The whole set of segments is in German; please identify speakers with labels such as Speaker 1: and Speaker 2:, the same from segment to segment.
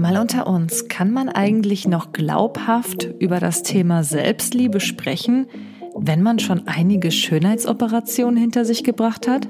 Speaker 1: Mal unter uns, kann man eigentlich noch glaubhaft über das Thema Selbstliebe sprechen, wenn man schon einige Schönheitsoperationen hinter sich gebracht hat?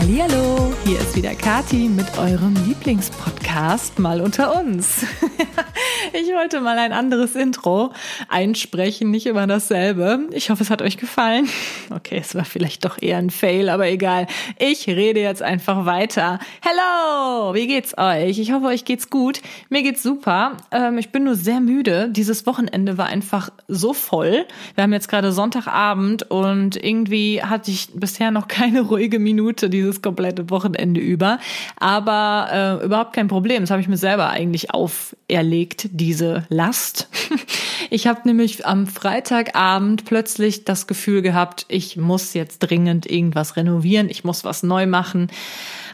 Speaker 1: Hallo, hier ist wieder Kati mit eurem Lieblingspodcast mal unter uns. Ich wollte mal ein anderes Intro einsprechen, nicht immer dasselbe. Ich hoffe, es hat euch gefallen. Okay, es war vielleicht doch eher ein Fail, aber egal. Ich rede jetzt einfach weiter. Hello, wie geht's euch? Ich hoffe, euch geht's gut. Mir geht's super. Ähm, ich bin nur sehr müde. Dieses Wochenende war einfach so voll. Wir haben jetzt gerade Sonntagabend und irgendwie hatte ich bisher noch keine ruhige Minute dieses komplette Wochenende über. Aber äh, überhaupt kein Problem. Das habe ich mir selber eigentlich auferlegt diese Last. Ich habe nämlich am Freitagabend plötzlich das Gefühl gehabt, ich muss jetzt dringend irgendwas renovieren, ich muss was neu machen,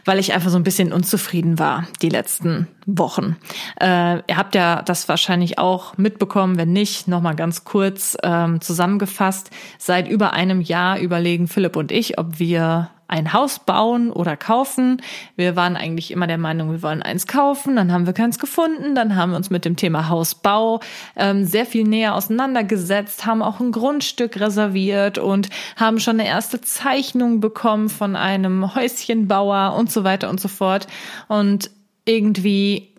Speaker 1: weil ich einfach so ein bisschen unzufrieden war die letzten Wochen. Äh, ihr habt ja das wahrscheinlich auch mitbekommen, wenn nicht, nochmal ganz kurz ähm, zusammengefasst. Seit über einem Jahr überlegen Philipp und ich, ob wir ein Haus bauen oder kaufen. Wir waren eigentlich immer der Meinung, wir wollen eins kaufen, dann haben wir keins gefunden, dann haben wir uns mit dem Thema Hausbau ähm, sehr viel näher auseinandergesetzt, haben auch ein Grundstück reserviert und haben schon eine erste Zeichnung bekommen von einem Häuschenbauer und so weiter und so fort. Und irgendwie,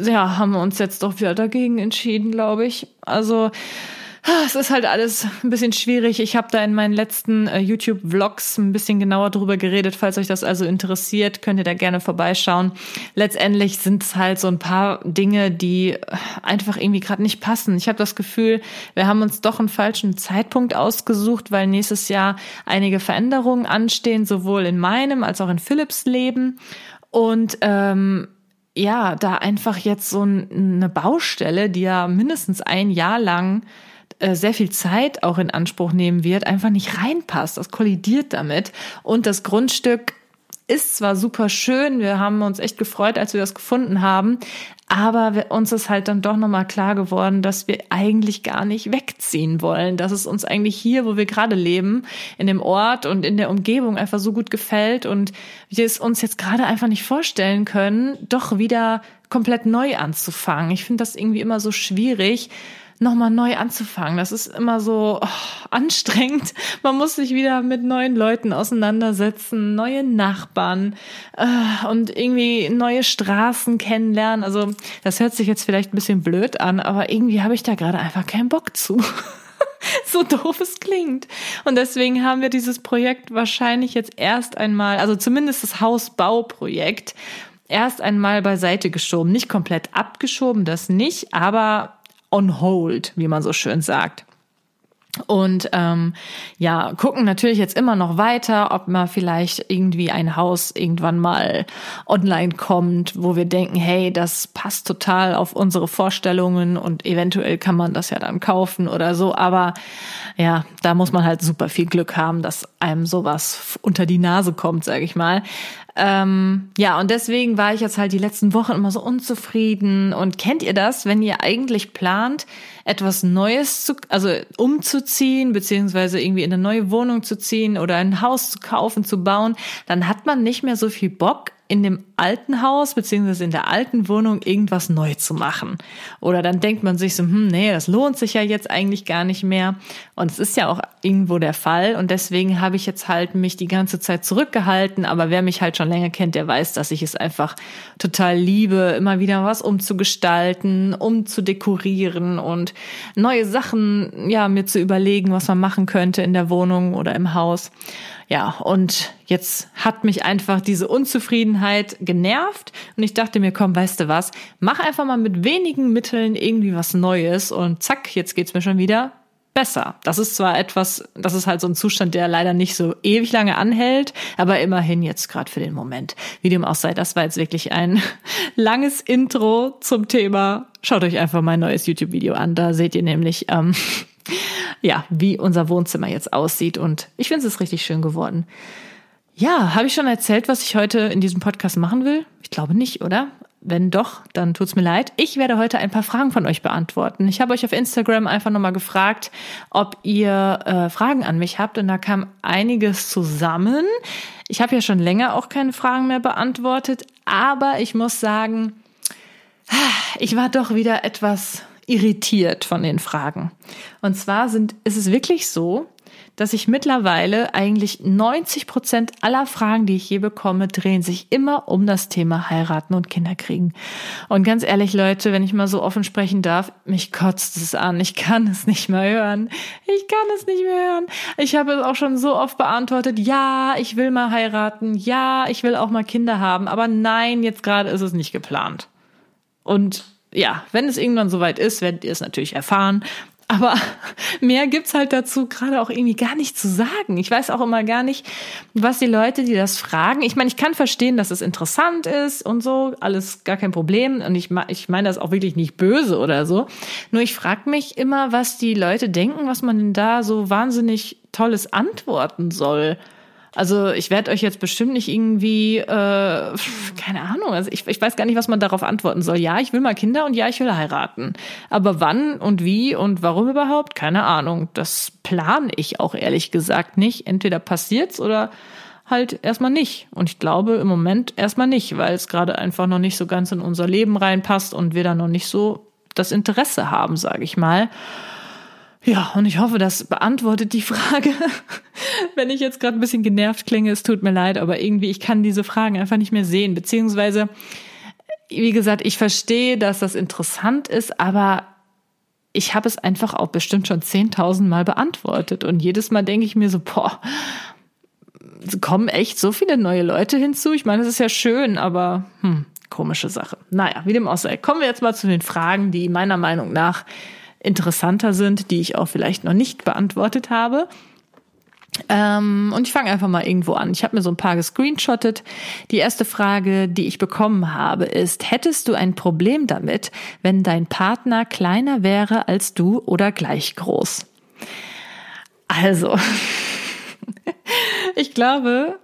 Speaker 1: ja, haben wir uns jetzt doch wieder dagegen entschieden, glaube ich. Also, es ist halt alles ein bisschen schwierig. Ich habe da in meinen letzten äh, YouTube-Vlogs ein bisschen genauer drüber geredet. Falls euch das also interessiert, könnt ihr da gerne vorbeischauen. Letztendlich sind es halt so ein paar Dinge, die äh, einfach irgendwie gerade nicht passen. Ich habe das Gefühl, wir haben uns doch einen falschen Zeitpunkt ausgesucht, weil nächstes Jahr einige Veränderungen anstehen, sowohl in meinem als auch in Philips Leben. Und ähm, ja, da einfach jetzt so eine Baustelle, die ja mindestens ein Jahr lang äh, sehr viel Zeit auch in Anspruch nehmen wird, einfach nicht reinpasst. Das kollidiert damit. Und das Grundstück ist zwar super schön, wir haben uns echt gefreut, als wir das gefunden haben, aber uns ist halt dann doch nochmal klar geworden, dass wir eigentlich gar nicht wegziehen wollen, dass es uns eigentlich hier, wo wir gerade leben, in dem Ort und in der Umgebung einfach so gut gefällt und wir es uns jetzt gerade einfach nicht vorstellen können, doch wieder komplett neu anzufangen. Ich finde das irgendwie immer so schwierig, nochmal neu anzufangen. Das ist immer so oh, anstrengend. Man muss sich wieder mit neuen Leuten auseinandersetzen, neue Nachbarn äh, und irgendwie neue Straßen kennenlernen. Also das hört sich jetzt vielleicht ein bisschen blöd an, aber irgendwie habe ich da gerade einfach keinen Bock zu. so doof es klingt. Und deswegen haben wir dieses Projekt wahrscheinlich jetzt erst einmal, also zumindest das Hausbauprojekt, erst einmal beiseite geschoben. Nicht komplett abgeschoben, das nicht, aber on hold, wie man so schön sagt. Und ähm, ja, gucken natürlich jetzt immer noch weiter, ob mal vielleicht irgendwie ein Haus irgendwann mal online kommt, wo wir denken, hey, das passt total auf unsere Vorstellungen und eventuell kann man das ja dann kaufen oder so. Aber ja, da muss man halt super viel Glück haben, dass einem sowas unter die Nase kommt, sage ich mal. Ähm, ja, und deswegen war ich jetzt halt die letzten Wochen immer so unzufrieden. Und kennt ihr das, wenn ihr eigentlich plant, etwas Neues zu, also umzuziehen, beziehungsweise irgendwie in eine neue Wohnung zu ziehen oder ein Haus zu kaufen, zu bauen, dann hat man nicht mehr so viel Bock, in dem alten Haus beziehungsweise in der alten Wohnung irgendwas neu zu machen. Oder dann denkt man sich so, hm, nee, das lohnt sich ja jetzt eigentlich gar nicht mehr. Und es ist ja auch irgendwo der Fall. Und deswegen habe ich jetzt halt mich die ganze Zeit zurückgehalten. Aber wer mich halt schon länger kennt, der weiß, dass ich es einfach total liebe, immer wieder was umzugestalten, umzudekorieren und neue Sachen, ja, mir zu überlegen, was man machen könnte in der Wohnung oder im Haus. Ja, und jetzt hat mich einfach diese Unzufriedenheit genervt und ich dachte mir, komm, weißt du was, mach einfach mal mit wenigen Mitteln irgendwie was Neues und zack, jetzt geht's mir schon wieder besser. Das ist zwar etwas, das ist halt so ein Zustand, der leider nicht so ewig lange anhält, aber immerhin jetzt gerade für den Moment. Wie dem auch sei, das war jetzt wirklich ein langes Intro zum Thema. Schaut euch einfach mein neues YouTube-Video an, da seht ihr nämlich, ähm, ja, wie unser Wohnzimmer jetzt aussieht. Und ich finde es ist richtig schön geworden. Ja, habe ich schon erzählt, was ich heute in diesem Podcast machen will? Ich glaube nicht, oder? wenn doch, dann tut's mir leid. Ich werde heute ein paar Fragen von euch beantworten. Ich habe euch auf Instagram einfach nochmal gefragt, ob ihr äh, Fragen an mich habt und da kam einiges zusammen. Ich habe ja schon länger auch keine Fragen mehr beantwortet, aber ich muss sagen, ich war doch wieder etwas irritiert von den Fragen. Und zwar sind, ist es wirklich so, dass ich mittlerweile eigentlich 90 Prozent aller Fragen, die ich je bekomme, drehen sich immer um das Thema heiraten und Kinder kriegen. Und ganz ehrlich, Leute, wenn ich mal so offen sprechen darf, mich kotzt es an. Ich kann es nicht mehr hören. Ich kann es nicht mehr hören. Ich habe es auch schon so oft beantwortet. Ja, ich will mal heiraten. Ja, ich will auch mal Kinder haben. Aber nein, jetzt gerade ist es nicht geplant. Und ja, wenn es irgendwann soweit ist, werdet ihr es natürlich erfahren. Aber mehr gibt's halt dazu gerade auch irgendwie gar nicht zu sagen. Ich weiß auch immer gar nicht, was die Leute, die das fragen. Ich meine, ich kann verstehen, dass es interessant ist und so, alles gar kein Problem. Und ich, ich meine das auch wirklich nicht böse oder so. Nur ich frage mich immer, was die Leute denken, was man denn da so wahnsinnig Tolles antworten soll. Also ich werde euch jetzt bestimmt nicht irgendwie, äh, keine Ahnung, also ich, ich weiß gar nicht, was man darauf antworten soll. Ja, ich will mal Kinder und ja, ich will heiraten. Aber wann und wie und warum überhaupt? Keine Ahnung. Das plane ich auch ehrlich gesagt nicht. Entweder passiert's oder halt erstmal nicht. Und ich glaube im Moment erstmal nicht, weil es gerade einfach noch nicht so ganz in unser Leben reinpasst und wir da noch nicht so das Interesse haben, sage ich mal. Ja, und ich hoffe, das beantwortet die Frage. Wenn ich jetzt gerade ein bisschen genervt klinge, es tut mir leid, aber irgendwie, ich kann diese Fragen einfach nicht mehr sehen. Beziehungsweise, wie gesagt, ich verstehe, dass das interessant ist, aber ich habe es einfach auch bestimmt schon 10.000 Mal beantwortet. Und jedes Mal denke ich mir so, boah, kommen echt so viele neue Leute hinzu. Ich meine, das ist ja schön, aber hm, komische Sache. Naja, wie dem auch sei. Kommen wir jetzt mal zu den Fragen, die meiner Meinung nach interessanter sind, die ich auch vielleicht noch nicht beantwortet habe. Ähm, und ich fange einfach mal irgendwo an. Ich habe mir so ein paar gescreenshottet. Die erste Frage, die ich bekommen habe, ist, hättest du ein Problem damit, wenn dein Partner kleiner wäre als du oder gleich groß? Also, ich glaube,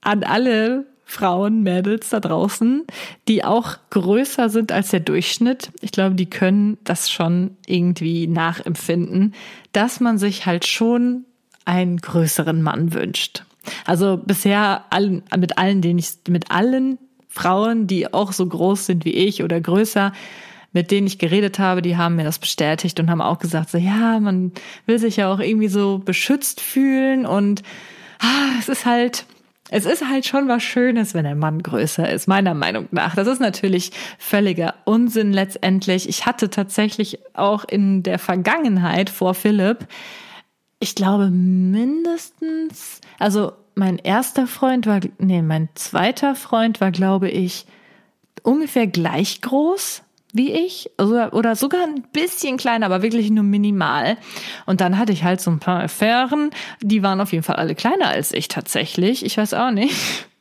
Speaker 1: an alle Frauen, Mädels da draußen, die auch größer sind als der Durchschnitt. Ich glaube, die können das schon irgendwie nachempfinden, dass man sich halt schon einen größeren Mann wünscht. Also bisher allen, mit allen, denen ich, mit allen Frauen, die auch so groß sind wie ich oder größer, mit denen ich geredet habe, die haben mir das bestätigt und haben auch gesagt, so ja, man will sich ja auch irgendwie so beschützt fühlen und ah, es ist halt, es ist halt schon was Schönes, wenn ein Mann größer ist, meiner Meinung nach. Das ist natürlich völliger Unsinn letztendlich. Ich hatte tatsächlich auch in der Vergangenheit vor Philipp, ich glaube mindestens, also mein erster Freund war, nee, mein zweiter Freund war, glaube ich, ungefähr gleich groß wie ich oder, sogar ein bisschen kleiner, aber wirklich nur minimal. Und dann hatte ich halt so ein paar Affären, die waren auf jeden Fall alle kleiner als ich tatsächlich. Ich weiß auch nicht.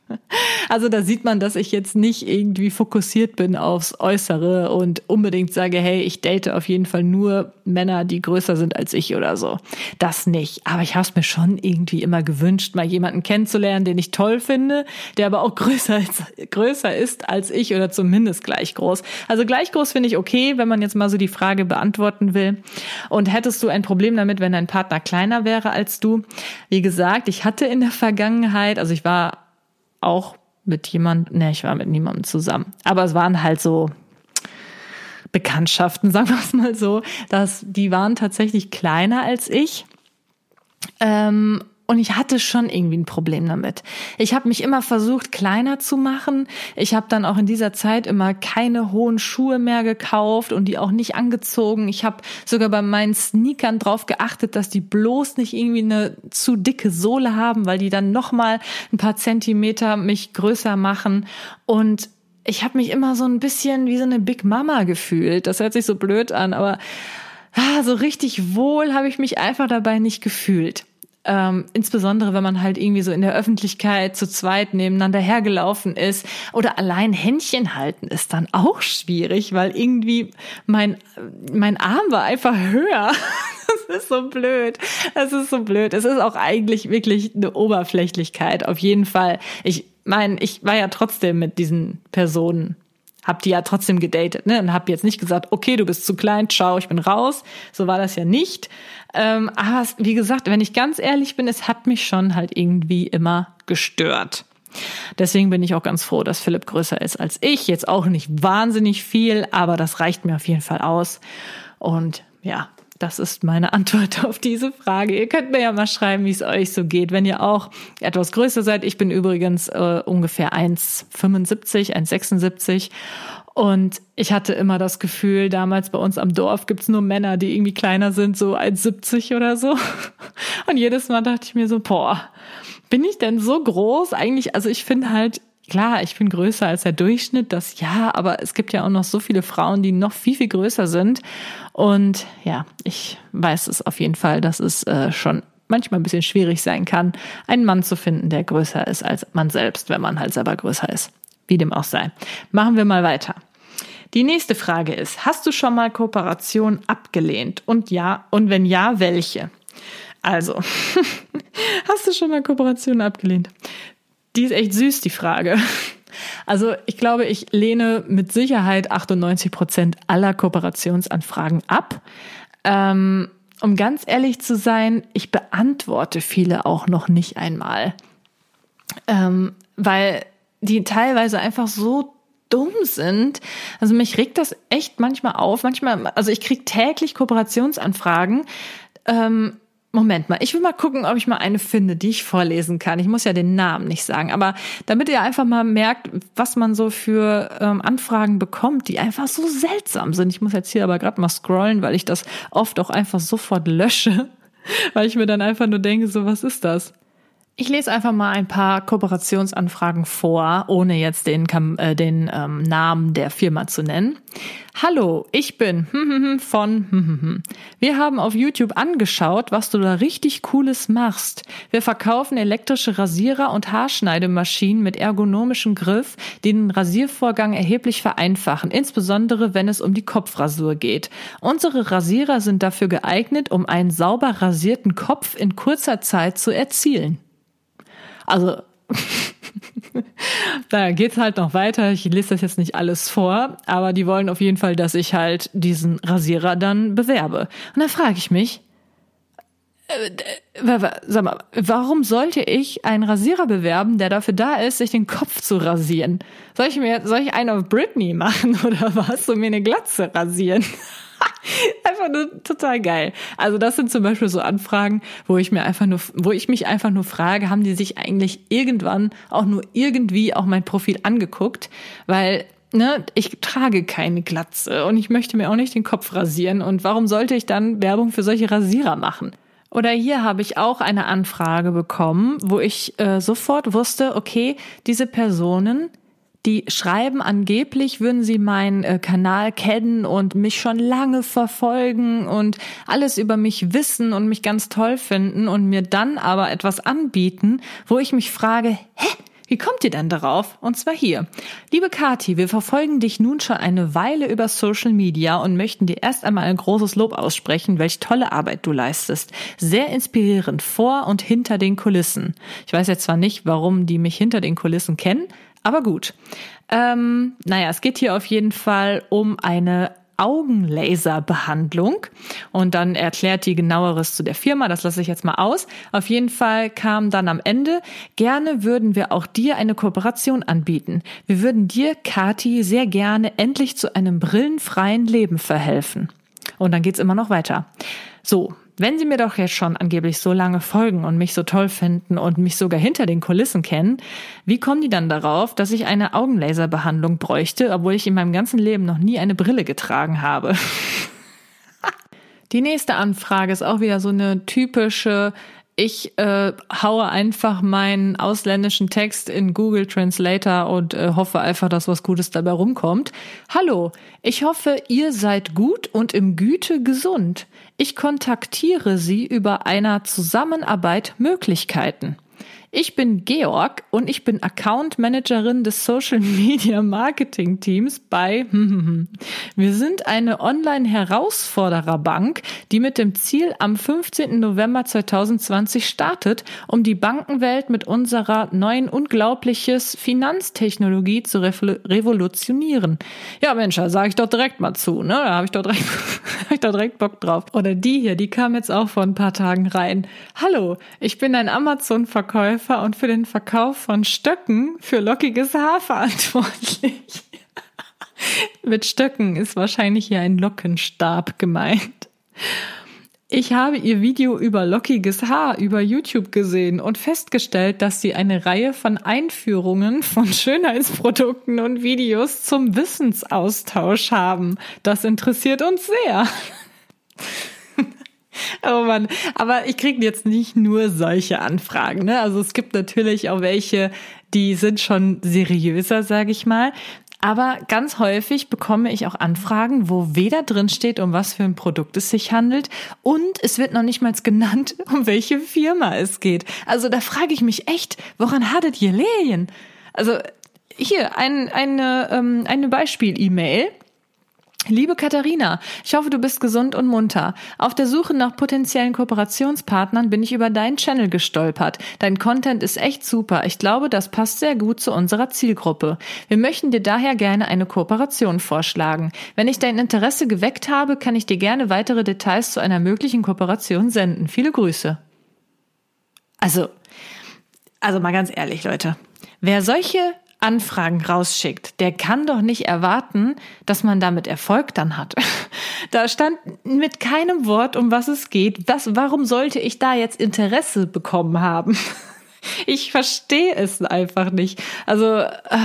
Speaker 1: Also da sieht man, dass ich jetzt nicht irgendwie fokussiert bin aufs Äußere und unbedingt sage, hey, ich date auf jeden Fall nur Männer, die größer sind als ich oder so. Das nicht. Aber ich habe es mir schon irgendwie immer gewünscht, mal jemanden kennenzulernen, den ich toll finde, der aber auch größer ist, größer ist als ich oder zumindest gleich groß. Also gleich groß finde ich okay, wenn man jetzt mal so die Frage beantworten will. Und hättest du ein Problem damit, wenn dein Partner kleiner wäre als du? Wie gesagt, ich hatte in der Vergangenheit, also ich war auch mit jemand, ne, ich war mit niemandem zusammen. Aber es waren halt so Bekanntschaften, sagen wir es mal so, dass die waren tatsächlich kleiner als ich. Ähm, und ich hatte schon irgendwie ein Problem damit. Ich habe mich immer versucht, kleiner zu machen. Ich habe dann auch in dieser Zeit immer keine hohen Schuhe mehr gekauft und die auch nicht angezogen. Ich habe sogar bei meinen Sneakern drauf geachtet, dass die bloß nicht irgendwie eine zu dicke Sohle haben, weil die dann noch mal ein paar Zentimeter mich größer machen. Und ich habe mich immer so ein bisschen wie so eine Big Mama gefühlt. Das hört sich so blöd an, aber ah, so richtig wohl habe ich mich einfach dabei nicht gefühlt. Ähm, insbesondere wenn man halt irgendwie so in der Öffentlichkeit zu zweit nebeneinander hergelaufen ist oder allein Händchen halten ist dann auch schwierig, weil irgendwie mein, mein Arm war einfach höher. Das ist so blöd. Das ist so blöd. Es ist auch eigentlich wirklich eine Oberflächlichkeit. Auf jeden Fall. Ich meine, ich war ja trotzdem mit diesen Personen habe die ja trotzdem gedatet, ne? Und habe jetzt nicht gesagt, okay, du bist zu klein, ciao, ich bin raus. So war das ja nicht. Ähm, aber wie gesagt, wenn ich ganz ehrlich bin, es hat mich schon halt irgendwie immer gestört. Deswegen bin ich auch ganz froh, dass Philipp größer ist als ich. Jetzt auch nicht wahnsinnig viel, aber das reicht mir auf jeden Fall aus. Und ja, das ist meine Antwort auf diese Frage. Ihr könnt mir ja mal schreiben, wie es euch so geht, wenn ihr auch etwas größer seid. Ich bin übrigens äh, ungefähr 1,75, 1,76 und ich hatte immer das Gefühl, damals bei uns am Dorf gibt's nur Männer, die irgendwie kleiner sind, so 1,70 oder so. Und jedes Mal dachte ich mir so, boah, bin ich denn so groß? Eigentlich, also ich finde halt, klar, ich bin größer als der Durchschnitt, das ja, aber es gibt ja auch noch so viele Frauen, die noch viel, viel größer sind. Und ja, ich weiß es auf jeden Fall, dass es äh, schon manchmal ein bisschen schwierig sein kann, einen Mann zu finden, der größer ist als man selbst, wenn man halt selber größer ist. Wie dem auch sei. Machen wir mal weiter. Die nächste Frage ist, hast du schon mal Kooperation abgelehnt? Und ja, und wenn ja, welche? Also, hast du schon mal Kooperation abgelehnt? Die ist echt süß, die Frage. Also ich glaube, ich lehne mit Sicherheit 98 Prozent aller Kooperationsanfragen ab. Ähm, um ganz ehrlich zu sein, ich beantworte viele auch noch nicht einmal, ähm, weil die teilweise einfach so dumm sind. Also mich regt das echt manchmal auf. Manchmal, also ich kriege täglich Kooperationsanfragen. Ähm, Moment mal, ich will mal gucken, ob ich mal eine finde, die ich vorlesen kann. Ich muss ja den Namen nicht sagen, aber damit ihr einfach mal merkt, was man so für ähm, Anfragen bekommt, die einfach so seltsam sind. Ich muss jetzt hier aber gerade mal scrollen, weil ich das oft auch einfach sofort lösche, weil ich mir dann einfach nur denke, so was ist das? Ich lese einfach mal ein paar Kooperationsanfragen vor, ohne jetzt den, äh, den ähm, Namen der Firma zu nennen. Hallo, ich bin von. Wir haben auf YouTube angeschaut, was du da richtig Cooles machst. Wir verkaufen elektrische Rasierer und Haarschneidemaschinen mit ergonomischem Griff, die den Rasiervorgang erheblich vereinfachen, insbesondere wenn es um die Kopfrasur geht. Unsere Rasierer sind dafür geeignet, um einen sauber rasierten Kopf in kurzer Zeit zu erzielen. Also da geht's halt noch weiter. Ich lese das jetzt nicht alles vor, aber die wollen auf jeden Fall, dass ich halt diesen Rasierer dann bewerbe. Und dann frage ich mich, äh, sag mal, warum sollte ich einen Rasierer bewerben, der dafür da ist, sich den Kopf zu rasieren? Soll ich mir, soll ich einen auf Britney machen oder was? Und mir eine Glatze rasieren? einfach nur total geil. Also das sind zum Beispiel so Anfragen, wo ich mir einfach nur, wo ich mich einfach nur frage, haben die sich eigentlich irgendwann auch nur irgendwie auch mein Profil angeguckt? Weil Ne, ich trage keine Glatze und ich möchte mir auch nicht den Kopf rasieren. Und warum sollte ich dann Werbung für solche Rasierer machen? Oder hier habe ich auch eine Anfrage bekommen, wo ich äh, sofort wusste, okay, diese Personen die schreiben angeblich, würden sie meinen äh, Kanal kennen und mich schon lange verfolgen und alles über mich wissen und mich ganz toll finden und mir dann aber etwas anbieten, wo ich mich frage, hä? Wie kommt ihr denn darauf? Und zwar hier. Liebe Kati, wir verfolgen dich nun schon eine Weile über Social Media und möchten dir erst einmal ein großes Lob aussprechen, welch tolle Arbeit du leistest. Sehr inspirierend vor und hinter den Kulissen. Ich weiß jetzt zwar nicht, warum die mich hinter den Kulissen kennen, aber gut. Ähm, naja, es geht hier auf jeden Fall um eine Augenlaserbehandlung und dann erklärt die genaueres zu der Firma, das lasse ich jetzt mal aus. Auf jeden Fall kam dann am Ende, gerne würden wir auch dir eine Kooperation anbieten. Wir würden dir, Kati, sehr gerne endlich zu einem brillenfreien Leben verhelfen. Und dann geht's immer noch weiter. So, wenn Sie mir doch jetzt schon angeblich so lange folgen und mich so toll finden und mich sogar hinter den Kulissen kennen, wie kommen die dann darauf, dass ich eine Augenlaserbehandlung bräuchte, obwohl ich in meinem ganzen Leben noch nie eine Brille getragen habe? Die nächste Anfrage ist auch wieder so eine typische ich äh, haue einfach meinen ausländischen Text in Google Translator und äh, hoffe einfach, dass was Gutes dabei rumkommt. Hallo, ich hoffe, ihr seid gut und im Güte gesund. Ich kontaktiere Sie über einer Zusammenarbeit Möglichkeiten. Ich bin Georg und ich bin Account Managerin des Social Media Marketing Teams bei Wir sind eine Online-Herausfordererbank, die mit dem Ziel am 15. November 2020 startet, um die Bankenwelt mit unserer neuen unglaubliches Finanztechnologie zu revolutionieren. Ja, Mensch, da sage ich doch direkt mal zu, ne? Da habe ich doch direkt, hab ich doch direkt Bock drauf. Oder die hier, die kam jetzt auch vor ein paar Tagen rein. Hallo, ich bin ein Amazon-Verkäufer Verkäufer und für den Verkauf von Stöcken für lockiges Haar verantwortlich. Mit Stöcken ist wahrscheinlich hier ein Lockenstab gemeint. Ich habe ihr Video über lockiges Haar über YouTube gesehen und festgestellt, dass sie eine Reihe von Einführungen von Schönheitsprodukten und Videos zum Wissensaustausch haben. Das interessiert uns sehr. Oh Mann, aber ich kriege jetzt nicht nur solche Anfragen. Ne? Also es gibt natürlich auch welche, die sind schon seriöser, sage ich mal. Aber ganz häufig bekomme ich auch Anfragen, wo weder drin steht, um was für ein Produkt es sich handelt und es wird noch nicht mal genannt, um welche Firma es geht. Also da frage ich mich echt, woran hattet ihr Lehen? Also hier ein, eine, ähm, eine Beispiel-E-Mail Liebe Katharina, ich hoffe, du bist gesund und munter. Auf der Suche nach potenziellen Kooperationspartnern bin ich über deinen Channel gestolpert. Dein Content ist echt super. Ich glaube, das passt sehr gut zu unserer Zielgruppe. Wir möchten dir daher gerne eine Kooperation vorschlagen. Wenn ich dein Interesse geweckt habe, kann ich dir gerne weitere Details zu einer möglichen Kooperation senden. Viele Grüße. Also, also mal ganz ehrlich, Leute. Wer solche Anfragen rausschickt, der kann doch nicht erwarten, dass man damit Erfolg dann hat. Da stand mit keinem Wort, um was es geht. Was, warum sollte ich da jetzt Interesse bekommen haben? Ich verstehe es einfach nicht. Also, äh,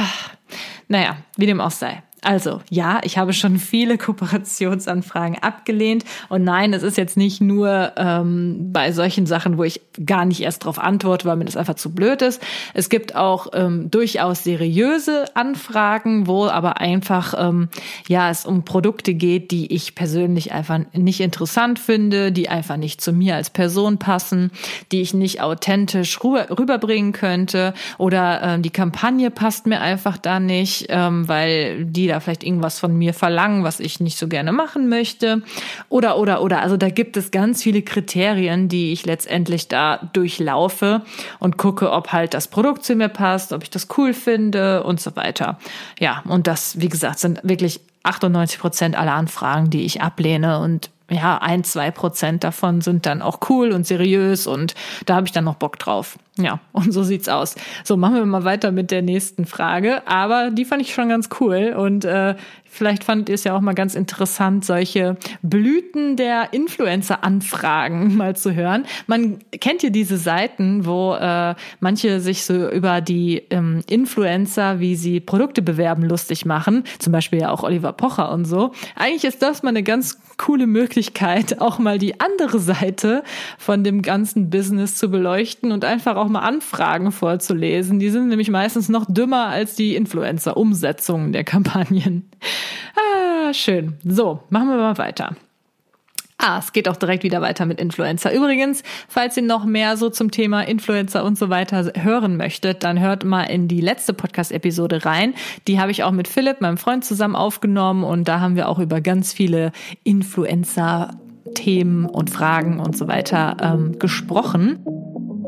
Speaker 1: naja, wie dem auch sei. Also ja, ich habe schon viele Kooperationsanfragen abgelehnt und nein, es ist jetzt nicht nur ähm, bei solchen Sachen, wo ich gar nicht erst darauf antworte, weil mir das einfach zu blöd ist. Es gibt auch ähm, durchaus seriöse Anfragen, wo aber einfach ähm, ja es um Produkte geht, die ich persönlich einfach nicht interessant finde, die einfach nicht zu mir als Person passen, die ich nicht authentisch rüber, rüberbringen könnte oder äh, die Kampagne passt mir einfach da nicht, ähm, weil die da vielleicht irgendwas von mir verlangen, was ich nicht so gerne machen möchte. Oder, oder, oder. Also da gibt es ganz viele Kriterien, die ich letztendlich da durchlaufe und gucke, ob halt das Produkt zu mir passt, ob ich das cool finde und so weiter. Ja, und das, wie gesagt, sind wirklich 98 Prozent aller Anfragen, die ich ablehne und ja, ein, zwei Prozent davon sind dann auch cool und seriös und da habe ich dann noch Bock drauf. Ja, und so sieht's aus. So, machen wir mal weiter mit der nächsten Frage. Aber die fand ich schon ganz cool und äh, vielleicht fand ihr es ja auch mal ganz interessant, solche Blüten der Influencer-Anfragen mal zu hören. Man kennt ja diese Seiten, wo äh, manche sich so über die ähm, Influencer, wie sie Produkte bewerben, lustig machen. Zum Beispiel ja auch Oliver Pocher und so. Eigentlich ist das mal eine ganz coole Möglichkeit, auch mal die andere Seite von dem ganzen Business zu beleuchten und einfach auch mal Anfragen vorzulesen. Die sind nämlich meistens noch dümmer als die Influencer-Umsetzungen der Kampagnen. Ah, schön. So, machen wir mal weiter. Ah, es geht auch direkt wieder weiter mit Influencer. Übrigens, falls ihr noch mehr so zum Thema Influencer und so weiter hören möchtet, dann hört mal in die letzte Podcast-Episode rein. Die habe ich auch mit Philipp, meinem Freund, zusammen aufgenommen und da haben wir auch über ganz viele Influencer Themen und Fragen und so weiter ähm, gesprochen.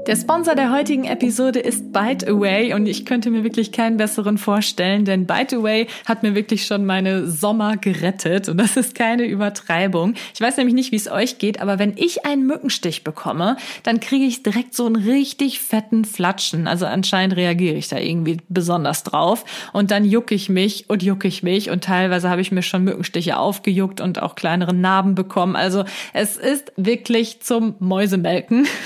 Speaker 1: Der Sponsor der heutigen Episode ist ByteAway und ich könnte mir wirklich keinen besseren vorstellen, denn ByteAway hat mir wirklich schon meine Sommer gerettet und das ist keine Übertreibung. Ich weiß nämlich nicht, wie es euch geht, aber wenn ich einen Mückenstich bekomme, dann kriege ich direkt so einen richtig fetten Flatschen. Also anscheinend reagiere ich da irgendwie besonders drauf und dann jucke ich mich und jucke ich mich und teilweise habe ich mir schon Mückenstiche aufgejuckt und auch kleinere Narben bekommen. Also es ist wirklich zum Mäusemelken.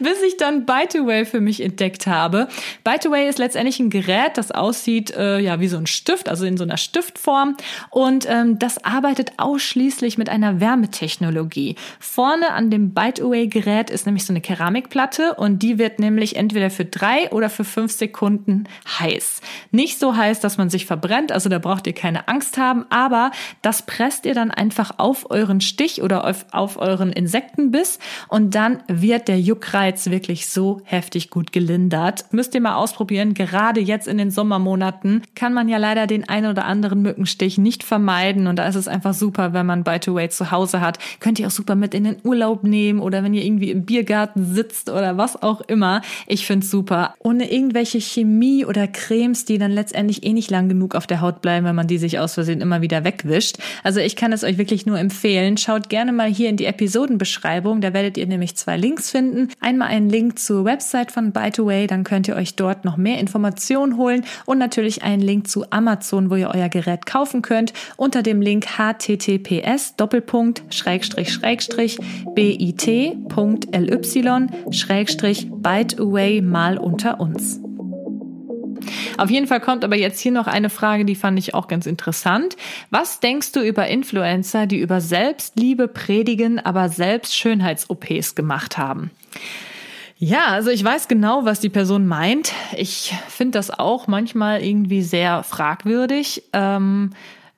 Speaker 1: bis ich dann Byteway für mich entdeckt habe. Byteway ist letztendlich ein Gerät, das aussieht äh, ja wie so ein Stift, also in so einer Stiftform und ähm, das arbeitet ausschließlich mit einer Wärmetechnologie. Vorne an dem Byteway-Gerät ist nämlich so eine Keramikplatte und die wird nämlich entweder für drei oder für fünf Sekunden heiß. Nicht so heiß, dass man sich verbrennt, also da braucht ihr keine Angst haben, aber das presst ihr dann einfach auf euren Stich oder auf, auf euren Insektenbiss und dann wird der Juckreiz Reiz wirklich so heftig gut gelindert. Müsst ihr mal ausprobieren. Gerade jetzt in den Sommermonaten kann man ja leider den ein oder anderen Mückenstich nicht vermeiden und da ist es einfach super, wenn man By to Wait zu Hause hat. Könnt ihr auch super mit in den Urlaub nehmen oder wenn ihr irgendwie im Biergarten sitzt oder was auch immer. Ich find's super. Ohne irgendwelche Chemie oder Cremes, die dann letztendlich eh nicht lang genug auf der Haut bleiben, wenn man die sich aus Versehen immer wieder wegwischt. Also ich kann es euch wirklich nur empfehlen. Schaut gerne mal hier in die Episodenbeschreibung. Da werdet ihr nämlich zwei Links finden. Einmal einen Link zur Website von Bytaway, dann könnt ihr euch dort noch mehr Informationen holen und natürlich einen Link zu Amazon, wo ihr euer Gerät kaufen könnt, unter dem Link https bit.ly Byteaway mal unter uns. Auf jeden Fall kommt aber jetzt hier noch eine Frage, die fand ich auch ganz interessant. Was denkst du über Influencer, die über Selbstliebe predigen, aber selbst Schönheits-OPs gemacht haben? Ja, also ich weiß genau, was die Person meint. Ich finde das auch manchmal irgendwie sehr fragwürdig. Ähm,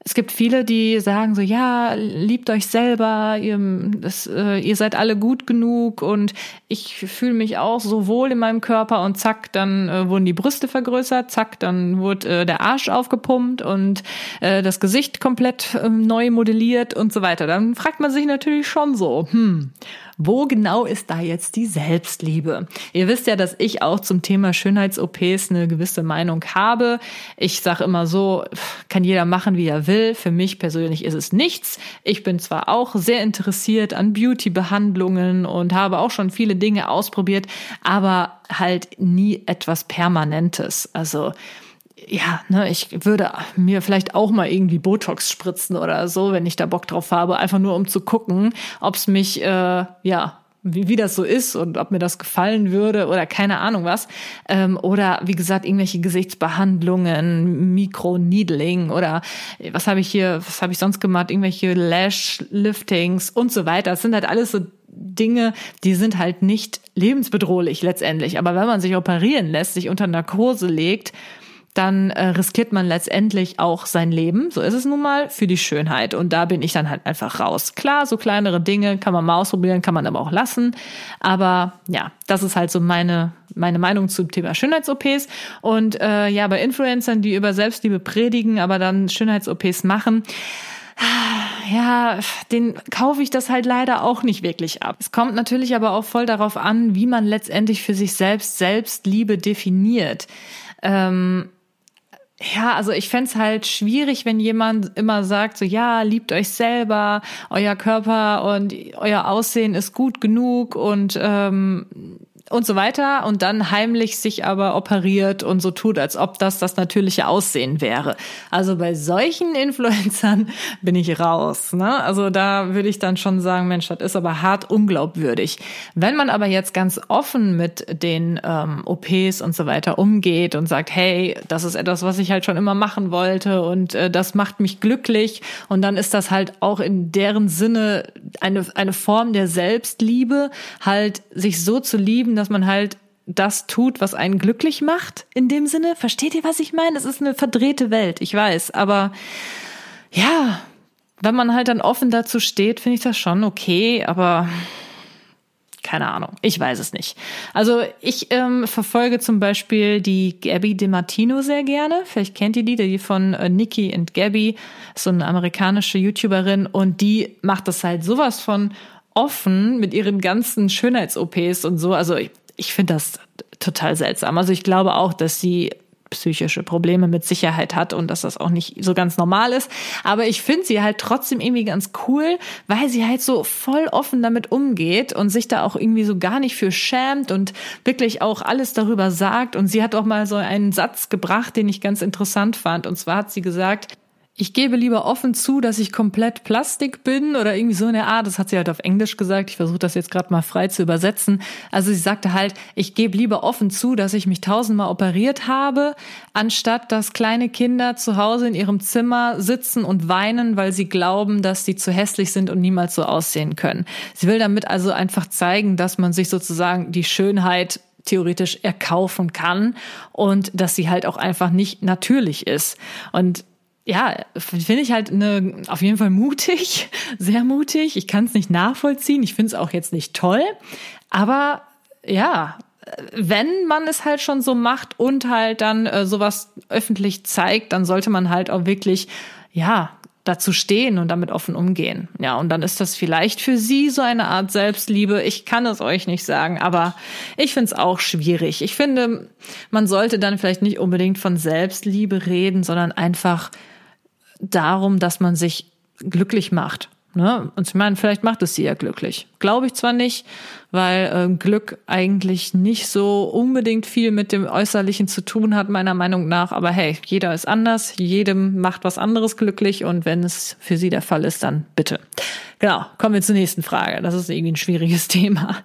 Speaker 1: es gibt viele, die sagen so, ja, liebt euch selber, ihr, das, äh, ihr seid alle gut genug und ich fühle mich auch so wohl in meinem Körper und zack, dann äh, wurden die Brüste vergrößert, zack, dann wurde äh, der Arsch aufgepumpt und äh, das Gesicht komplett äh, neu modelliert und so weiter. Dann fragt man sich natürlich schon so, hm, wo genau ist da jetzt die Selbstliebe? Ihr wisst ja, dass ich auch zum Thema Schönheits-OPs eine gewisse Meinung habe. Ich sage immer so, kann jeder machen, wie er will. Für mich persönlich ist es nichts. Ich bin zwar auch sehr interessiert an Beauty-Behandlungen und habe auch schon viele Dinge ausprobiert, aber halt nie etwas Permanentes. Also ja, ne, ich würde mir vielleicht auch mal irgendwie Botox spritzen oder so, wenn ich da Bock drauf habe, einfach nur um zu gucken, ob es mich, äh, ja, wie, wie das so ist und ob mir das gefallen würde oder keine Ahnung was. Ähm, oder wie gesagt, irgendwelche Gesichtsbehandlungen, Mikroneedling oder was habe ich hier, was habe ich sonst gemacht, irgendwelche Lash-Liftings und so weiter. Das sind halt alles so Dinge, die sind halt nicht lebensbedrohlich letztendlich. Aber wenn man sich operieren lässt, sich unter Narkose legt, dann äh, riskiert man letztendlich auch sein Leben, so ist es nun mal, für die Schönheit. Und da bin ich dann halt einfach raus. Klar, so kleinere Dinge kann man mal ausprobieren, kann man aber auch lassen. Aber ja, das ist halt so meine, meine Meinung zum Thema Schönheits-OPs. Und äh, ja, bei Influencern, die über Selbstliebe predigen, aber dann Schönheits-OPs machen, ja, den kaufe ich das halt leider auch nicht wirklich ab. Es kommt natürlich aber auch voll darauf an, wie man letztendlich für sich selbst Selbstliebe definiert. Ähm, ja, also ich fände halt schwierig, wenn jemand immer sagt, so ja, liebt euch selber, euer Körper und euer Aussehen ist gut genug und ähm, und so weiter und dann heimlich sich aber operiert und so tut, als ob das das natürliche Aussehen wäre. Also bei solchen Influencern bin ich raus. Ne? Also da würde ich dann schon sagen, Mensch, das ist aber hart unglaubwürdig. Wenn man aber jetzt ganz offen mit den ähm, OPs und so weiter umgeht und sagt, hey, das ist etwas, was ich halt schon immer machen wollte und äh, das macht mich glücklich und dann ist das halt auch in deren Sinne eine, eine Form der Selbstliebe, halt sich so zu lieben, dass man halt das tut, was einen glücklich macht, in dem Sinne. Versteht ihr, was ich meine? Es ist eine verdrehte Welt, ich weiß. Aber ja, wenn man halt dann offen dazu steht, finde ich das schon okay, aber keine Ahnung, ich weiß es nicht. Also ich ähm, verfolge zum Beispiel die Gabby DeMartino sehr gerne. Vielleicht kennt ihr die, die von äh, Nikki und Gabby, so eine amerikanische YouTuberin und die macht das halt sowas von offen mit ihren ganzen Schönheits-OPs und so. Also ich, ich finde das total seltsam. Also ich glaube auch, dass sie psychische Probleme mit Sicherheit hat und dass das auch nicht so ganz normal ist. Aber ich finde sie halt trotzdem irgendwie ganz cool, weil sie halt so voll offen damit umgeht und sich da auch irgendwie so gar nicht für schämt und wirklich auch alles darüber sagt. Und sie hat auch mal so einen Satz gebracht, den ich ganz interessant fand. Und zwar hat sie gesagt, ich gebe lieber offen zu, dass ich komplett Plastik bin oder irgendwie so eine Art. Das hat sie halt auf Englisch gesagt. Ich versuche das jetzt gerade mal frei zu übersetzen. Also sie sagte halt, ich gebe lieber offen zu, dass ich mich tausendmal operiert habe, anstatt dass kleine Kinder zu Hause in ihrem Zimmer sitzen und weinen, weil sie glauben, dass sie zu hässlich sind und niemals so aussehen können. Sie will damit also einfach zeigen, dass man sich sozusagen die Schönheit theoretisch erkaufen kann und dass sie halt auch einfach nicht natürlich ist. Und ja, finde ich halt eine, auf jeden Fall mutig, sehr mutig. Ich kann es nicht nachvollziehen. Ich finde es auch jetzt nicht toll. Aber ja, wenn man es halt schon so macht und halt dann äh, sowas öffentlich zeigt, dann sollte man halt auch wirklich, ja, dazu stehen und damit offen umgehen. Ja, und dann ist das vielleicht für Sie so eine Art Selbstliebe. Ich kann es euch nicht sagen, aber ich finde es auch schwierig. Ich finde, man sollte dann vielleicht nicht unbedingt von Selbstliebe reden, sondern einfach darum, dass man sich glücklich macht. Ne? Und ich meine, vielleicht macht es sie ja glücklich. Glaube ich zwar nicht, weil äh, Glück eigentlich nicht so unbedingt viel mit dem Äußerlichen zu tun hat, meiner Meinung nach. Aber hey, jeder ist anders, jedem macht was anderes glücklich und wenn es für sie der Fall ist, dann bitte. Genau, kommen wir zur nächsten Frage. Das ist irgendwie ein schwieriges Thema.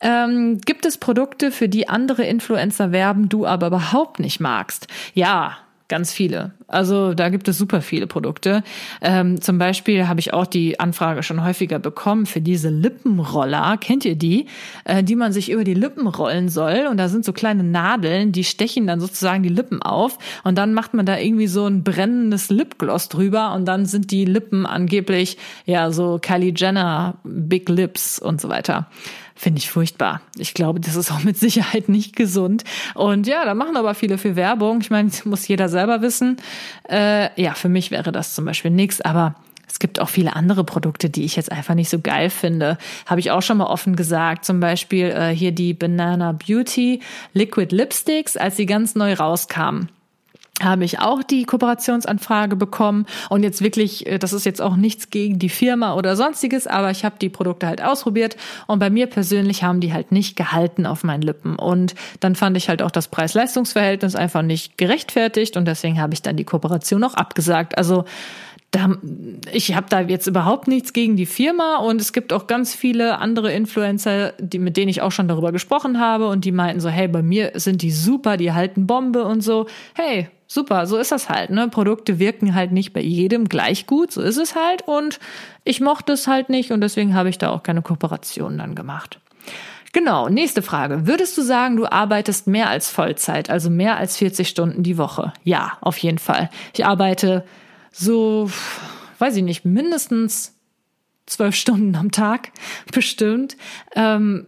Speaker 1: Ähm, gibt es Produkte, für die andere Influencer werben, du aber überhaupt nicht magst? Ja, Ganz viele. Also da gibt es super viele Produkte. Ähm, zum Beispiel habe ich auch die Anfrage schon häufiger bekommen für diese Lippenroller. Kennt ihr die? Äh, die man sich über die Lippen rollen soll. Und da sind so kleine Nadeln, die stechen dann sozusagen die Lippen auf. Und dann macht man da irgendwie so ein brennendes Lipgloss drüber. Und dann sind die Lippen angeblich ja so Kylie Jenner Big Lips und so weiter. Finde ich furchtbar. Ich glaube, das ist auch mit Sicherheit nicht gesund. Und ja, da machen aber viele für Werbung. Ich meine, muss jeder selber wissen. Äh, ja, für mich wäre das zum Beispiel nichts, aber es gibt auch viele andere Produkte, die ich jetzt einfach nicht so geil finde. Habe ich auch schon mal offen gesagt. Zum Beispiel äh, hier die Banana Beauty Liquid Lipsticks, als sie ganz neu rauskamen habe ich auch die Kooperationsanfrage bekommen. Und jetzt wirklich, äh, das ist jetzt auch nichts gegen die Firma oder sonstiges, aber ich habe die Produkte halt ausprobiert. Und bei mir persönlich haben die halt nicht gehalten auf meinen Lippen. Und dann fand ich halt auch das Preis-Leistungs-Verhältnis einfach nicht gerechtfertigt. Und deswegen habe ich dann die Kooperation auch abgesagt. Also da, ich habe da jetzt überhaupt nichts gegen die Firma. Und es gibt auch ganz viele andere Influencer, die, mit denen ich auch schon darüber gesprochen habe. Und die meinten so, hey, bei mir sind die super, die halten Bombe und so. Hey, super, so ist das halt. Ne? Produkte wirken halt nicht bei jedem gleich gut, so ist es halt und ich mochte es halt nicht und deswegen habe ich da auch keine Kooperation dann gemacht. Genau, nächste Frage. Würdest du sagen, du arbeitest mehr als Vollzeit, also mehr als 40 Stunden die Woche? Ja, auf jeden Fall. Ich arbeite so, weiß ich nicht, mindestens zwölf Stunden am Tag, bestimmt. Ähm,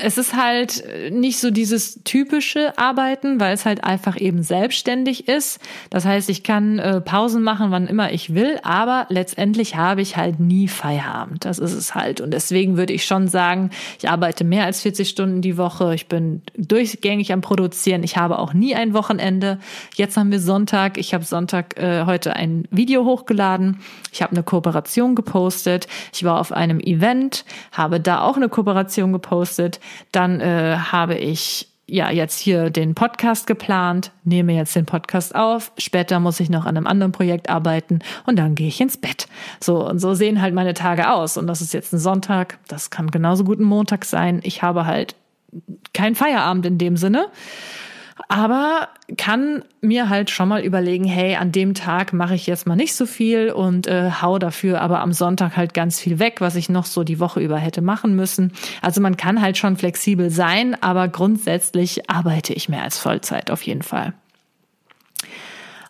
Speaker 1: es ist halt nicht so dieses typische Arbeiten, weil es halt einfach eben selbstständig ist. Das heißt, ich kann äh, Pausen machen, wann immer ich will, aber letztendlich habe ich halt nie Feierabend. Das ist es halt. Und deswegen würde ich schon sagen, ich arbeite mehr als 40 Stunden die Woche. Ich bin durchgängig am Produzieren. Ich habe auch nie ein Wochenende. Jetzt haben wir Sonntag. Ich habe Sonntag äh, heute ein Video hochgeladen. Ich habe eine Kooperation gepostet. Ich war auf einem Event, habe da auch eine Kooperation gepostet. Dann äh, habe ich ja jetzt hier den Podcast geplant, nehme jetzt den Podcast auf. Später muss ich noch an einem anderen Projekt arbeiten und dann gehe ich ins Bett. So und so sehen halt meine Tage aus. Und das ist jetzt ein Sonntag. Das kann genauso gut ein Montag sein. Ich habe halt keinen Feierabend in dem Sinne aber kann mir halt schon mal überlegen, hey, an dem Tag mache ich jetzt mal nicht so viel und äh, hau dafür aber am Sonntag halt ganz viel weg, was ich noch so die Woche über hätte machen müssen. Also man kann halt schon flexibel sein, aber grundsätzlich arbeite ich mehr als Vollzeit auf jeden Fall.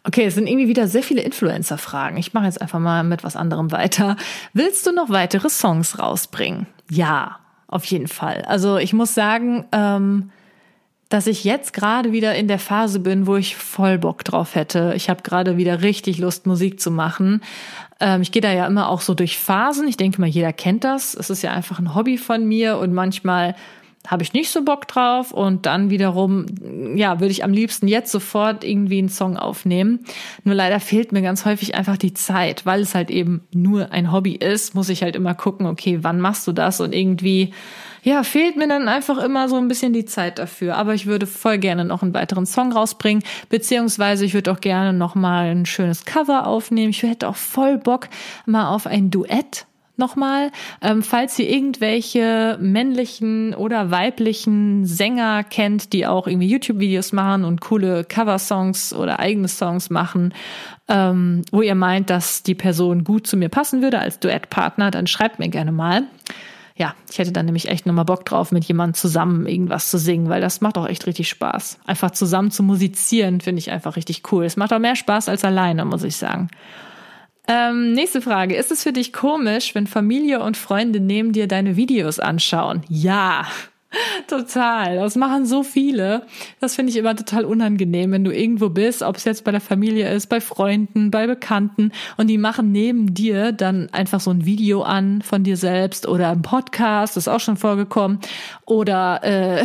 Speaker 1: Okay, es sind irgendwie wieder sehr viele Influencer-Fragen. Ich mache jetzt einfach mal mit was anderem weiter. Willst du noch weitere Songs rausbringen? Ja, auf jeden Fall. Also ich muss sagen, ähm, dass ich jetzt gerade wieder in der Phase bin, wo ich voll Bock drauf hätte. Ich habe gerade wieder richtig Lust, Musik zu machen. Ähm, ich gehe da ja immer auch so durch Phasen. Ich denke mal, jeder kennt das. Es ist ja einfach ein Hobby von mir und manchmal habe ich nicht so Bock drauf und dann wiederum, ja, würde ich am liebsten jetzt sofort irgendwie einen Song aufnehmen. Nur leider fehlt mir ganz häufig einfach die Zeit, weil es halt eben nur ein Hobby ist, muss ich halt immer gucken, okay, wann machst du das und irgendwie ja, fehlt mir dann einfach immer so ein bisschen die Zeit dafür. Aber ich würde voll gerne noch einen weiteren Song rausbringen, beziehungsweise ich würde auch gerne noch mal ein schönes Cover aufnehmen. Ich hätte auch voll Bock mal auf ein Duett nochmal. Ähm, falls ihr irgendwelche männlichen oder weiblichen Sänger kennt, die auch irgendwie YouTube-Videos machen und coole Cover-Songs oder eigene Songs machen, ähm, wo ihr meint, dass die Person gut zu mir passen würde als Duettpartner, dann schreibt mir gerne mal ja, ich hätte dann nämlich echt nochmal Bock drauf, mit jemandem zusammen irgendwas zu singen, weil das macht auch echt richtig Spaß. Einfach zusammen zu musizieren finde ich einfach richtig cool. Es macht auch mehr Spaß als alleine, muss ich sagen. Ähm, nächste Frage. Ist es für dich komisch, wenn Familie und Freunde neben dir deine Videos anschauen? Ja, Total. Das machen so viele. Das finde ich immer total unangenehm, wenn du irgendwo bist, ob es jetzt bei der Familie ist, bei Freunden, bei Bekannten und die machen neben dir dann einfach so ein Video an von dir selbst oder ein Podcast, das ist auch schon vorgekommen, oder äh,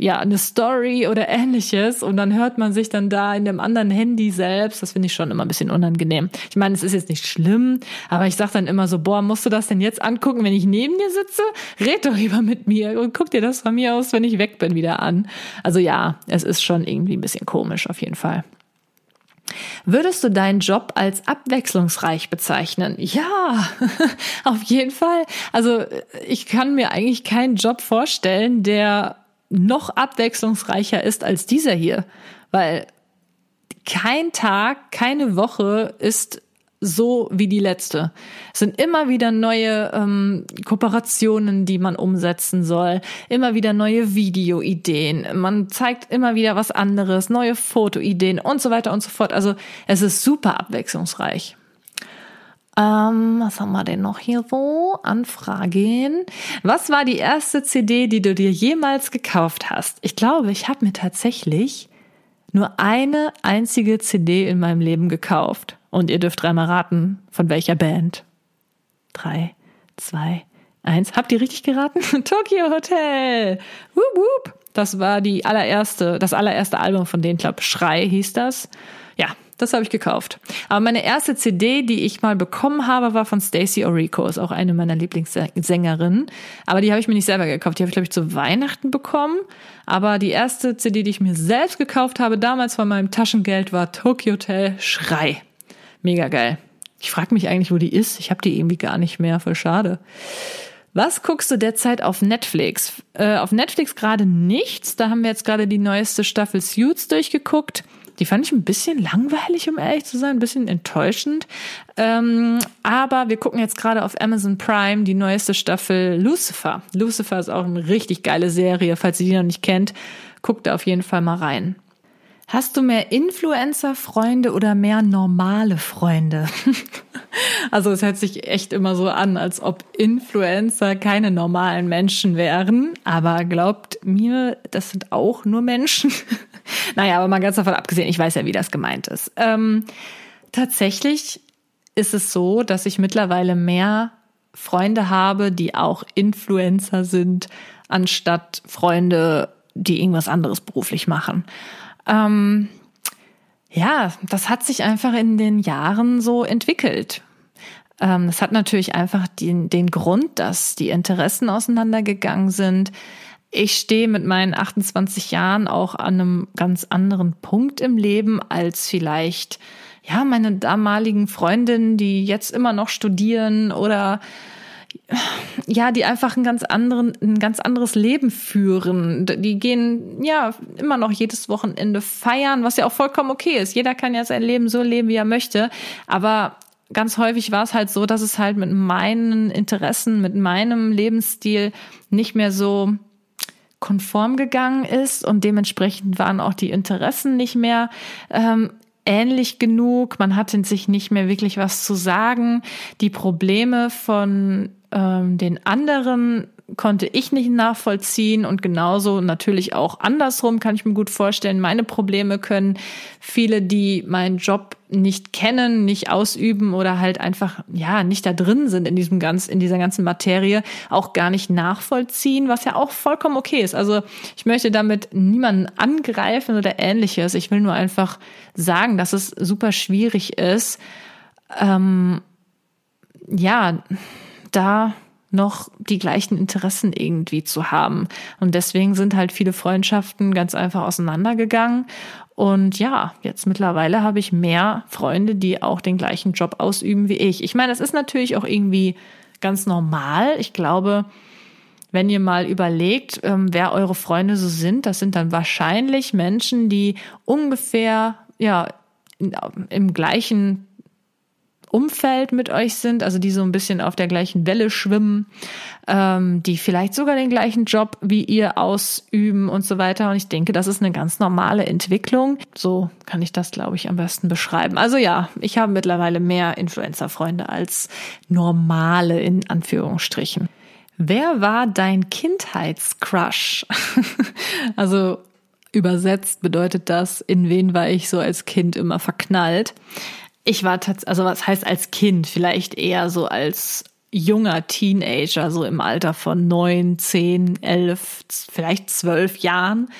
Speaker 1: ja, eine Story oder ähnliches und dann hört man sich dann da in dem anderen Handy selbst. Das finde ich schon immer ein bisschen unangenehm. Ich meine, es ist jetzt nicht schlimm, aber ich sage dann immer so, boah, musst du das denn jetzt angucken, wenn ich neben dir sitze? Red doch lieber mit mir und guck dir das von mir aus, wenn ich weg bin, wieder an. Also ja, es ist schon irgendwie ein bisschen komisch auf jeden Fall. Würdest du deinen Job als abwechslungsreich bezeichnen? Ja, auf jeden Fall. Also ich kann mir eigentlich keinen Job vorstellen, der noch abwechslungsreicher ist als dieser hier, weil kein Tag, keine Woche ist so wie die letzte. Es sind immer wieder neue ähm, Kooperationen, die man umsetzen soll, immer wieder neue Videoideen, man zeigt immer wieder was anderes, neue Fotoideen und so weiter und so fort. Also es ist super abwechslungsreich. Ähm, was haben wir denn noch hier so? Anfragen. Was war die erste CD, die du dir jemals gekauft hast? Ich glaube, ich habe mir tatsächlich nur eine einzige CD in meinem Leben gekauft. Und ihr dürft dreimal raten, von welcher Band. Drei, zwei, eins. Habt ihr richtig geraten? Tokyo Hotel. Woop woop. Das war die allererste, das allererste Album von denen, glaube Schrei hieß das. Ja, das habe ich gekauft. Aber meine erste CD, die ich mal bekommen habe, war von Stacey Orico, ist auch eine meiner Lieblingssängerinnen. Aber die habe ich mir nicht selber gekauft. Die habe ich, glaube ich, zu Weihnachten bekommen. Aber die erste CD, die ich mir selbst gekauft habe, damals von meinem Taschengeld, war Tokyo Hotel Schrei. Mega geil. Ich frage mich eigentlich, wo die ist. Ich habe die irgendwie gar nicht mehr. Voll schade. Was guckst du derzeit auf Netflix? Äh, auf Netflix gerade nichts. Da haben wir jetzt gerade die neueste Staffel Suits durchgeguckt. Die fand ich ein bisschen langweilig, um ehrlich zu sein, ein bisschen enttäuschend. Ähm, aber wir gucken jetzt gerade auf Amazon Prime die neueste Staffel Lucifer. Lucifer ist auch eine richtig geile Serie. Falls ihr die noch nicht kennt, guckt da auf jeden Fall mal rein. Hast du mehr Influencer-Freunde oder mehr normale Freunde? also es hört sich echt immer so an, als ob Influencer keine normalen Menschen wären. Aber glaubt mir, das sind auch nur Menschen. naja, aber mal ganz davon abgesehen, ich weiß ja, wie das gemeint ist. Ähm, tatsächlich ist es so, dass ich mittlerweile mehr Freunde habe, die auch Influencer sind, anstatt Freunde, die irgendwas anderes beruflich machen. Ähm, ja, das hat sich einfach in den Jahren so entwickelt. Ähm, das hat natürlich einfach den, den Grund, dass die Interessen auseinandergegangen sind. Ich stehe mit meinen 28 Jahren auch an einem ganz anderen Punkt im Leben als vielleicht ja meine damaligen Freundinnen, die jetzt immer noch studieren oder ja, die einfach ein ganz anderen, ein ganz anderes Leben führen. Die gehen ja immer noch jedes Wochenende feiern, was ja auch vollkommen okay ist. Jeder kann ja sein Leben so leben, wie er möchte. Aber ganz häufig war es halt so, dass es halt mit meinen Interessen, mit meinem Lebensstil nicht mehr so konform gegangen ist und dementsprechend waren auch die Interessen nicht mehr ähm, ähnlich genug. Man hatte sich nicht mehr wirklich was zu sagen. Die Probleme von ähm, den anderen konnte ich nicht nachvollziehen und genauso natürlich auch andersrum kann ich mir gut vorstellen. Meine Probleme können viele, die meinen Job nicht kennen, nicht ausüben oder halt einfach ja nicht da drin sind in diesem ganz in dieser ganzen Materie auch gar nicht nachvollziehen, was ja auch vollkommen okay ist. Also ich möchte damit niemanden angreifen oder ähnliches. Ich will nur einfach sagen, dass es super schwierig ist. Ähm, ja da noch die gleichen Interessen irgendwie zu haben. Und deswegen sind halt viele Freundschaften ganz einfach auseinandergegangen. Und ja, jetzt mittlerweile habe ich mehr Freunde, die auch den gleichen Job ausüben wie ich. Ich meine, das ist natürlich auch irgendwie ganz normal. Ich glaube, wenn ihr mal überlegt, ähm, wer eure Freunde so sind, das sind dann wahrscheinlich Menschen, die ungefähr ja im gleichen Umfeld mit euch sind, also die so ein bisschen auf der gleichen Welle schwimmen, ähm, die vielleicht sogar den gleichen Job wie ihr ausüben und so weiter. Und ich denke, das ist eine ganz normale Entwicklung. So kann ich das, glaube ich, am besten beschreiben. Also ja, ich habe mittlerweile mehr Influencer-Freunde als normale in Anführungsstrichen. Wer war dein Kindheitscrush? also übersetzt bedeutet das, in wen war ich so als Kind immer verknallt? Ich war tatsächlich, also was heißt als Kind? Vielleicht eher so als junger Teenager, so im Alter von neun, zehn, elf, vielleicht zwölf Jahren,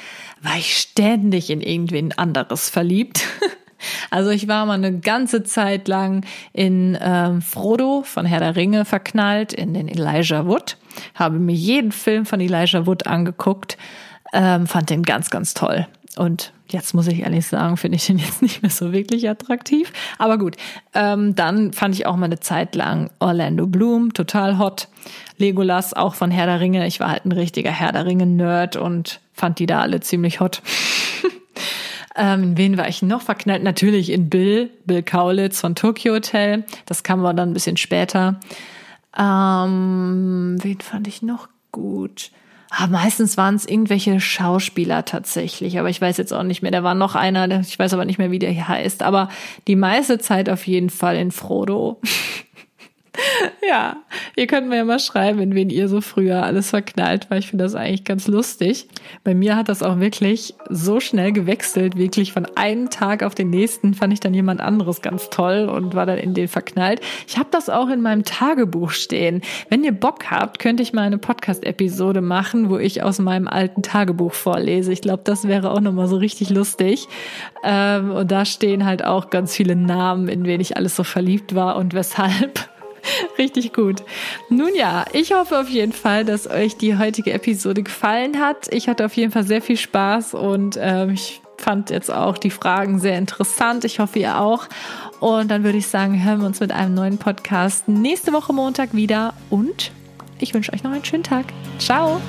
Speaker 1: war ich ständig in irgendwen anderes verliebt. Also ich war mal eine ganze Zeit lang in ähm, Frodo von Herr der Ringe verknallt, in den Elijah Wood, habe mir jeden Film von Elijah Wood angeguckt, ähm, fand den ganz, ganz toll. Und jetzt muss ich ehrlich sagen, finde ich den jetzt nicht mehr so wirklich attraktiv. Aber gut, ähm, dann fand ich auch mal eine Zeit lang Orlando Bloom total hot. Legolas auch von Herr der Ringe. Ich war halt ein richtiger Herr der Ringe-Nerd und fand die da alle ziemlich hot. ähm, in wen war ich noch verknallt? Natürlich in Bill, Bill Kaulitz von Tokyo Hotel. Das kam aber dann ein bisschen später. Ähm, wen fand ich noch gut? Ah, meistens waren es irgendwelche Schauspieler tatsächlich, aber ich weiß jetzt auch nicht mehr. Da war noch einer, ich weiß aber nicht mehr, wie der hier heißt, aber die meiste Zeit auf jeden Fall in Frodo. Ja, ihr könnt mir ja mal schreiben, in wen ihr so früher alles verknallt war. Ich finde das eigentlich ganz lustig. Bei mir hat das auch wirklich so schnell gewechselt, wirklich von einem Tag auf den nächsten fand ich dann jemand anderes ganz toll und war dann in den verknallt. Ich habe das auch in meinem Tagebuch stehen. Wenn ihr Bock habt, könnte ich mal eine Podcast-Episode machen, wo ich aus meinem alten Tagebuch vorlese. Ich glaube, das wäre auch nochmal so richtig lustig. Ähm, und da stehen halt auch ganz viele Namen, in wen ich alles so verliebt war und weshalb. Richtig gut. Nun ja, ich hoffe auf jeden Fall, dass euch die heutige Episode gefallen hat. Ich hatte auf jeden Fall sehr viel Spaß und äh, ich fand jetzt auch die Fragen sehr interessant. Ich hoffe, ihr auch. Und dann würde ich sagen, hören wir uns mit einem neuen Podcast nächste Woche Montag wieder und ich wünsche euch noch einen schönen Tag. Ciao.